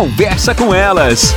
Conversa com elas.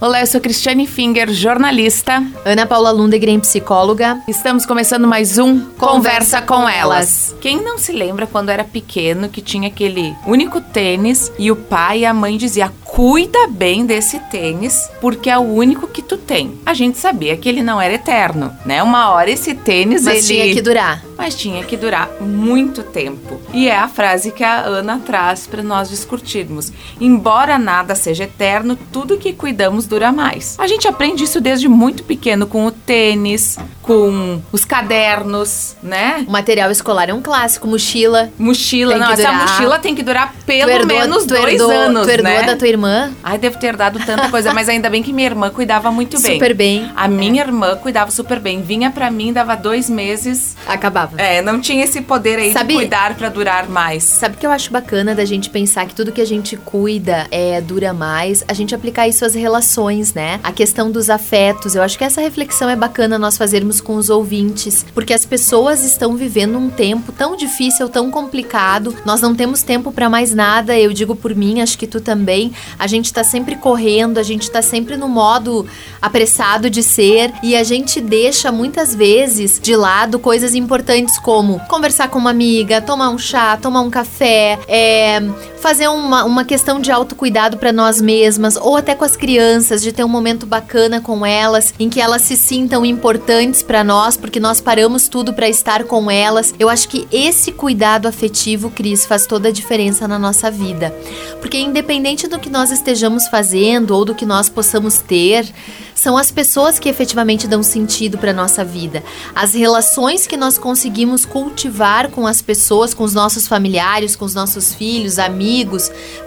Olá, eu sou Cristiane Finger, jornalista. Ana Paula Lundegren, psicóloga. Estamos começando mais um Conversa, Conversa com, elas. elas. Quem não se lembra quando era pequeno que tinha aquele único tênis e o pai e a mãe dizia cuida bem desse tênis, porque é o único que tu tem. A gente sabia que ele não era eterno, né? Uma hora esse tênis Mas ele... tinha que durar. Mas tinha que durar muito tempo. E é a frase que a Ana traz para nós discutirmos. Embora nada seja eterno, tudo que cuidamos dura mais. A gente aprende isso desde muito pequeno com o tênis, com os cadernos, né? O material escolar é um clássico, mochila. Mochila, não, essa mochila tem que durar pelo herdou, menos dois herdou, anos, tu herdou né? da tua irmã? Ai, devo ter dado tanta coisa, mas ainda bem que minha irmã cuidava muito bem. Super bem. A minha irmã cuidava super bem. Vinha para mim, dava dois meses. Acabava. É, não tinha esse poder aí Sabe, de cuidar para durar mais. Sabe o que eu acho bacana da gente pensar que tudo que a gente cuida é dura mais? A gente aplicar isso às relações, né? A questão dos afetos. Eu acho que essa reflexão é bacana nós fazermos com os ouvintes, porque as pessoas estão vivendo um tempo tão difícil, tão complicado. Nós não temos tempo para mais nada. Eu digo por mim, acho que tu também. A gente tá sempre correndo, a gente tá sempre no modo apressado de ser e a gente deixa muitas vezes de lado coisas importantes como conversar com uma amiga, tomar um chá, tomar um café, é, fazer uma, uma questão de autocuidado para nós mesmas ou até com as crianças, de ter um momento bacana com elas, em que elas se sintam importantes para nós, porque nós paramos tudo para estar com elas. Eu acho que esse cuidado afetivo, Cris, faz toda a diferença na nossa vida. Porque independente do que nós estejamos fazendo ou do que nós possamos ter, são as pessoas que efetivamente dão sentido para nossa vida. As relações que nós conseguimos cultivar com as pessoas, com os nossos familiares, com os nossos filhos, amigos,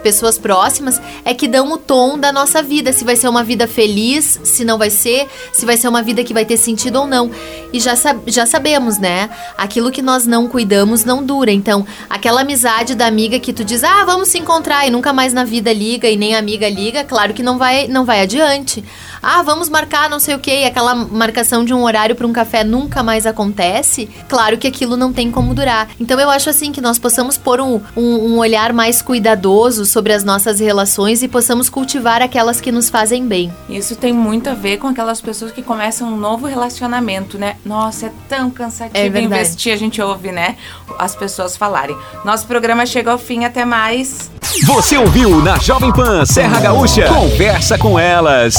pessoas próximas, é que dão o tom da nossa vida. Se vai ser uma vida feliz, se não vai ser, se vai ser uma vida que vai ter sentido ou não. E já, já sabemos, né? Aquilo que nós não cuidamos não dura. Então, aquela amizade da amiga que tu diz, ah, vamos se encontrar e nunca mais na vida liga e nem amiga liga, claro que não vai, não vai adiante. Ah, vamos marcar não sei o que, aquela marcação de um horário para um café nunca mais acontece. Claro que aquilo não tem como durar. Então eu acho assim que nós possamos pôr um, um, um olhar mais sobre as nossas relações e possamos cultivar aquelas que nos fazem bem. Isso tem muito a ver com aquelas pessoas que começam um novo relacionamento, né? Nossa, é tão cansativo é investir, a gente ouve, né? As pessoas falarem. Nosso programa chega ao fim, até mais. Você ouviu na Jovem Pan Serra Gaúcha? Conversa com elas.